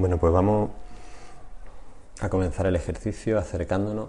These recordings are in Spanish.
Bueno, pues vamos a comenzar el ejercicio acercándonos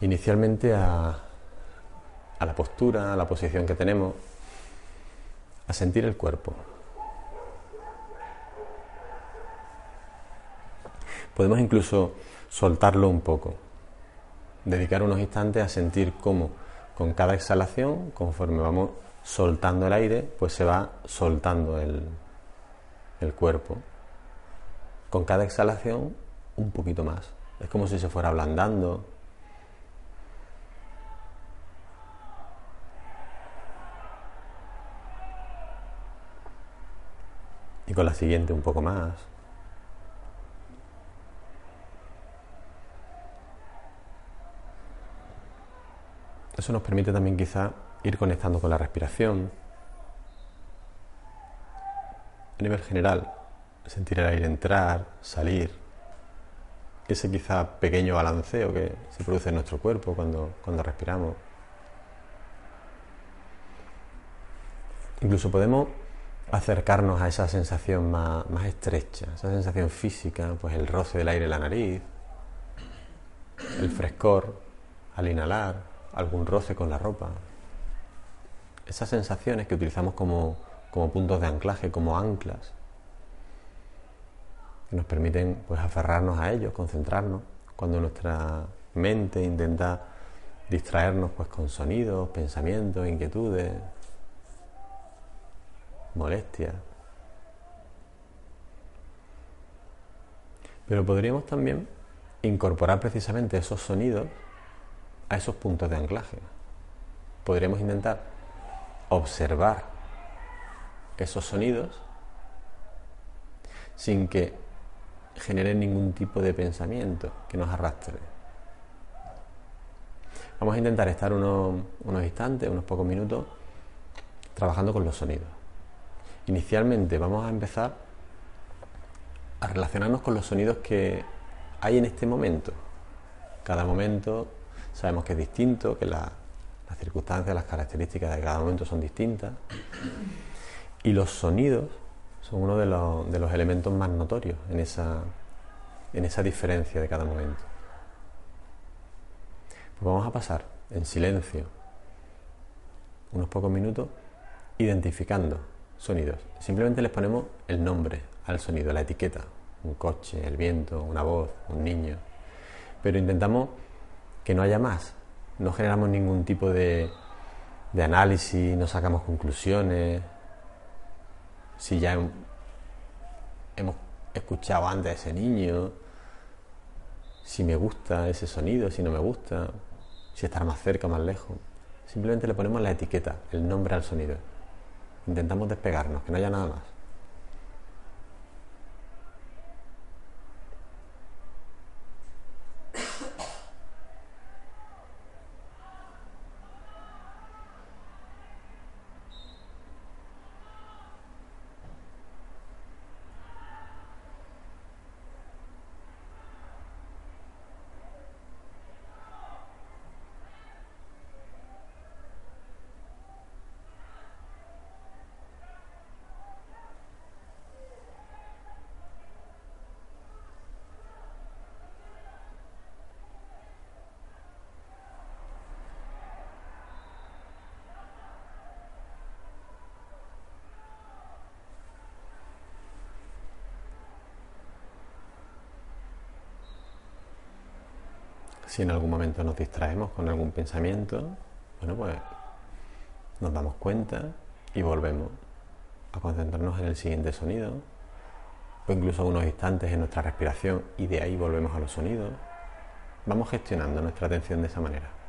inicialmente a, a la postura, a la posición que tenemos, a sentir el cuerpo. Podemos incluso soltarlo un poco, dedicar unos instantes a sentir cómo con cada exhalación, conforme vamos soltando el aire, pues se va soltando el, el cuerpo. Con cada exhalación, un poquito más. Es como si se fuera ablandando. Y con la siguiente un poco más. Eso nos permite también quizá ir conectando con la respiración. A nivel general, sentir el aire entrar, salir, ese quizá pequeño balanceo que se produce en nuestro cuerpo cuando, cuando respiramos. Incluso podemos acercarnos a esa sensación más, más, estrecha, esa sensación física, pues el roce del aire en la nariz, el frescor al inhalar, algún roce con la ropa. Esas sensaciones que utilizamos como, como puntos de anclaje, como anclas, que nos permiten pues aferrarnos a ellos, concentrarnos, cuando nuestra mente intenta distraernos pues con sonidos, pensamientos, inquietudes, molestias. Pero podríamos también incorporar precisamente esos sonidos a esos puntos de anclaje. Podríamos intentar observar esos sonidos sin que generen ningún tipo de pensamiento que nos arrastre. Vamos a intentar estar unos, unos instantes, unos pocos minutos, trabajando con los sonidos. Inicialmente vamos a empezar a relacionarnos con los sonidos que hay en este momento. Cada momento sabemos que es distinto, que las circunstancias, las características de cada momento son distintas. Y los sonidos son uno de los, de los elementos más notorios en esa, en esa diferencia de cada momento. Pues vamos a pasar en silencio unos pocos minutos identificando sonidos. Simplemente les ponemos el nombre al sonido, la etiqueta, un coche, el viento, una voz, un niño. Pero intentamos que no haya más. No generamos ningún tipo de, de análisis, no sacamos conclusiones. Si ya hemos escuchado antes a ese niño, si me gusta ese sonido, si no me gusta, si estar más cerca o más lejos. Simplemente le ponemos la etiqueta, el nombre al sonido. Intentamos despegarnos, que no haya nada más. Si en algún momento nos distraemos con algún pensamiento, bueno, pues nos damos cuenta y volvemos a concentrarnos en el siguiente sonido, o incluso unos instantes en nuestra respiración y de ahí volvemos a los sonidos. Vamos gestionando nuestra atención de esa manera.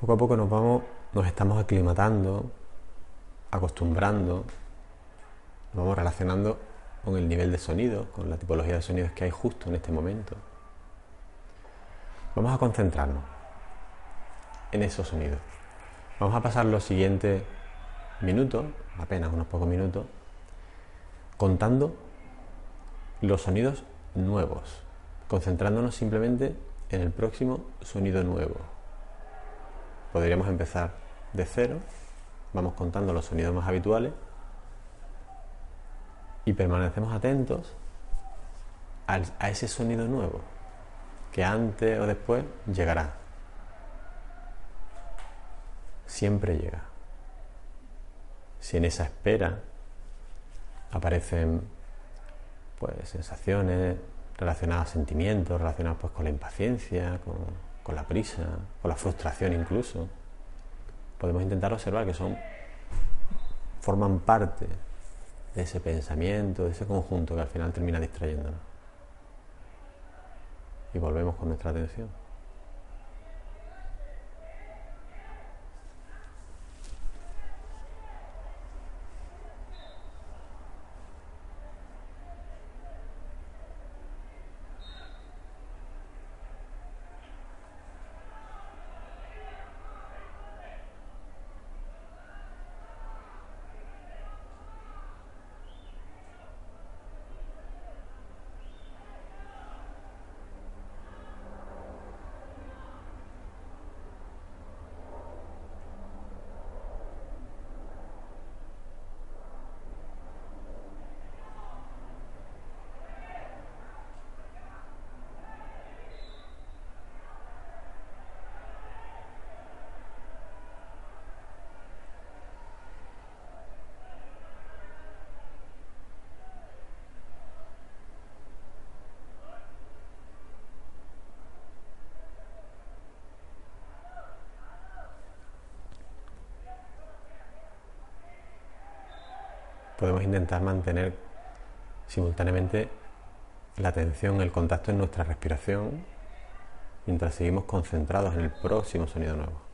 Poco a poco nos vamos, nos estamos aclimatando, acostumbrando, nos vamos relacionando con el nivel de sonido, con la tipología de sonidos que hay justo en este momento. Vamos a concentrarnos en esos sonidos. Vamos a pasar los siguientes minutos, apenas unos pocos minutos, contando los sonidos nuevos, concentrándonos simplemente en el próximo sonido nuevo. Podríamos empezar de cero, vamos contando los sonidos más habituales y permanecemos atentos a ese sonido nuevo que antes o después llegará. Siempre llega. Si en esa espera aparecen pues sensaciones relacionadas a sentimientos, relacionados pues con la impaciencia, con, con la prisa, con la frustración incluso, podemos intentar observar que son forman parte de ese pensamiento, de ese conjunto que al final termina distrayéndonos. Y volvemos con nuestra atención. Podemos intentar mantener simultáneamente la atención, el contacto en nuestra respiración, mientras seguimos concentrados en el próximo sonido nuevo.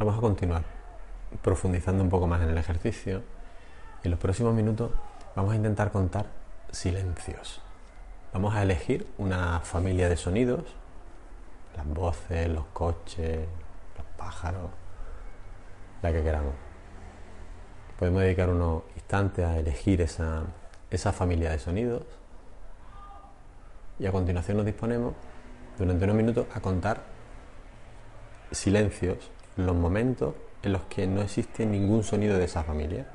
Vamos a continuar profundizando un poco más en el ejercicio en los próximos minutos vamos a intentar contar silencios. Vamos a elegir una familia de sonidos, las voces, los coches, los pájaros, la que queramos. Podemos dedicar unos instantes a elegir esa, esa familia de sonidos Y a continuación nos disponemos durante unos minutos a contar silencios, los momentos en los que no existe ningún sonido de esa familia.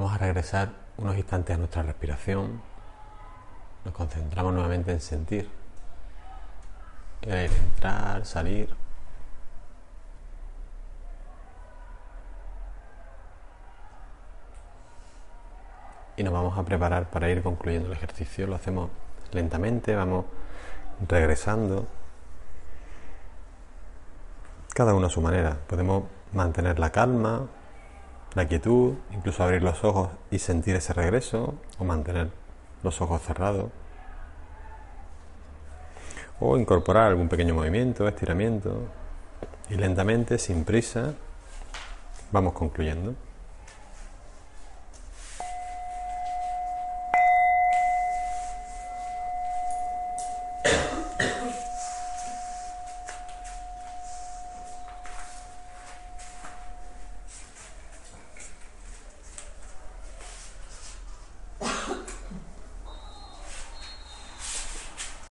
Vamos a regresar unos instantes a nuestra respiración. Nos concentramos nuevamente en sentir. Entrar, salir. Y nos vamos a preparar para ir concluyendo el ejercicio. Lo hacemos lentamente, vamos regresando. Cada uno a su manera. Podemos mantener la calma, la quietud, incluso abrir los ojos y sentir ese regreso o mantener los ojos cerrados. O incorporar algún pequeño movimiento, estiramiento. Y lentamente, sin prisa, vamos concluyendo.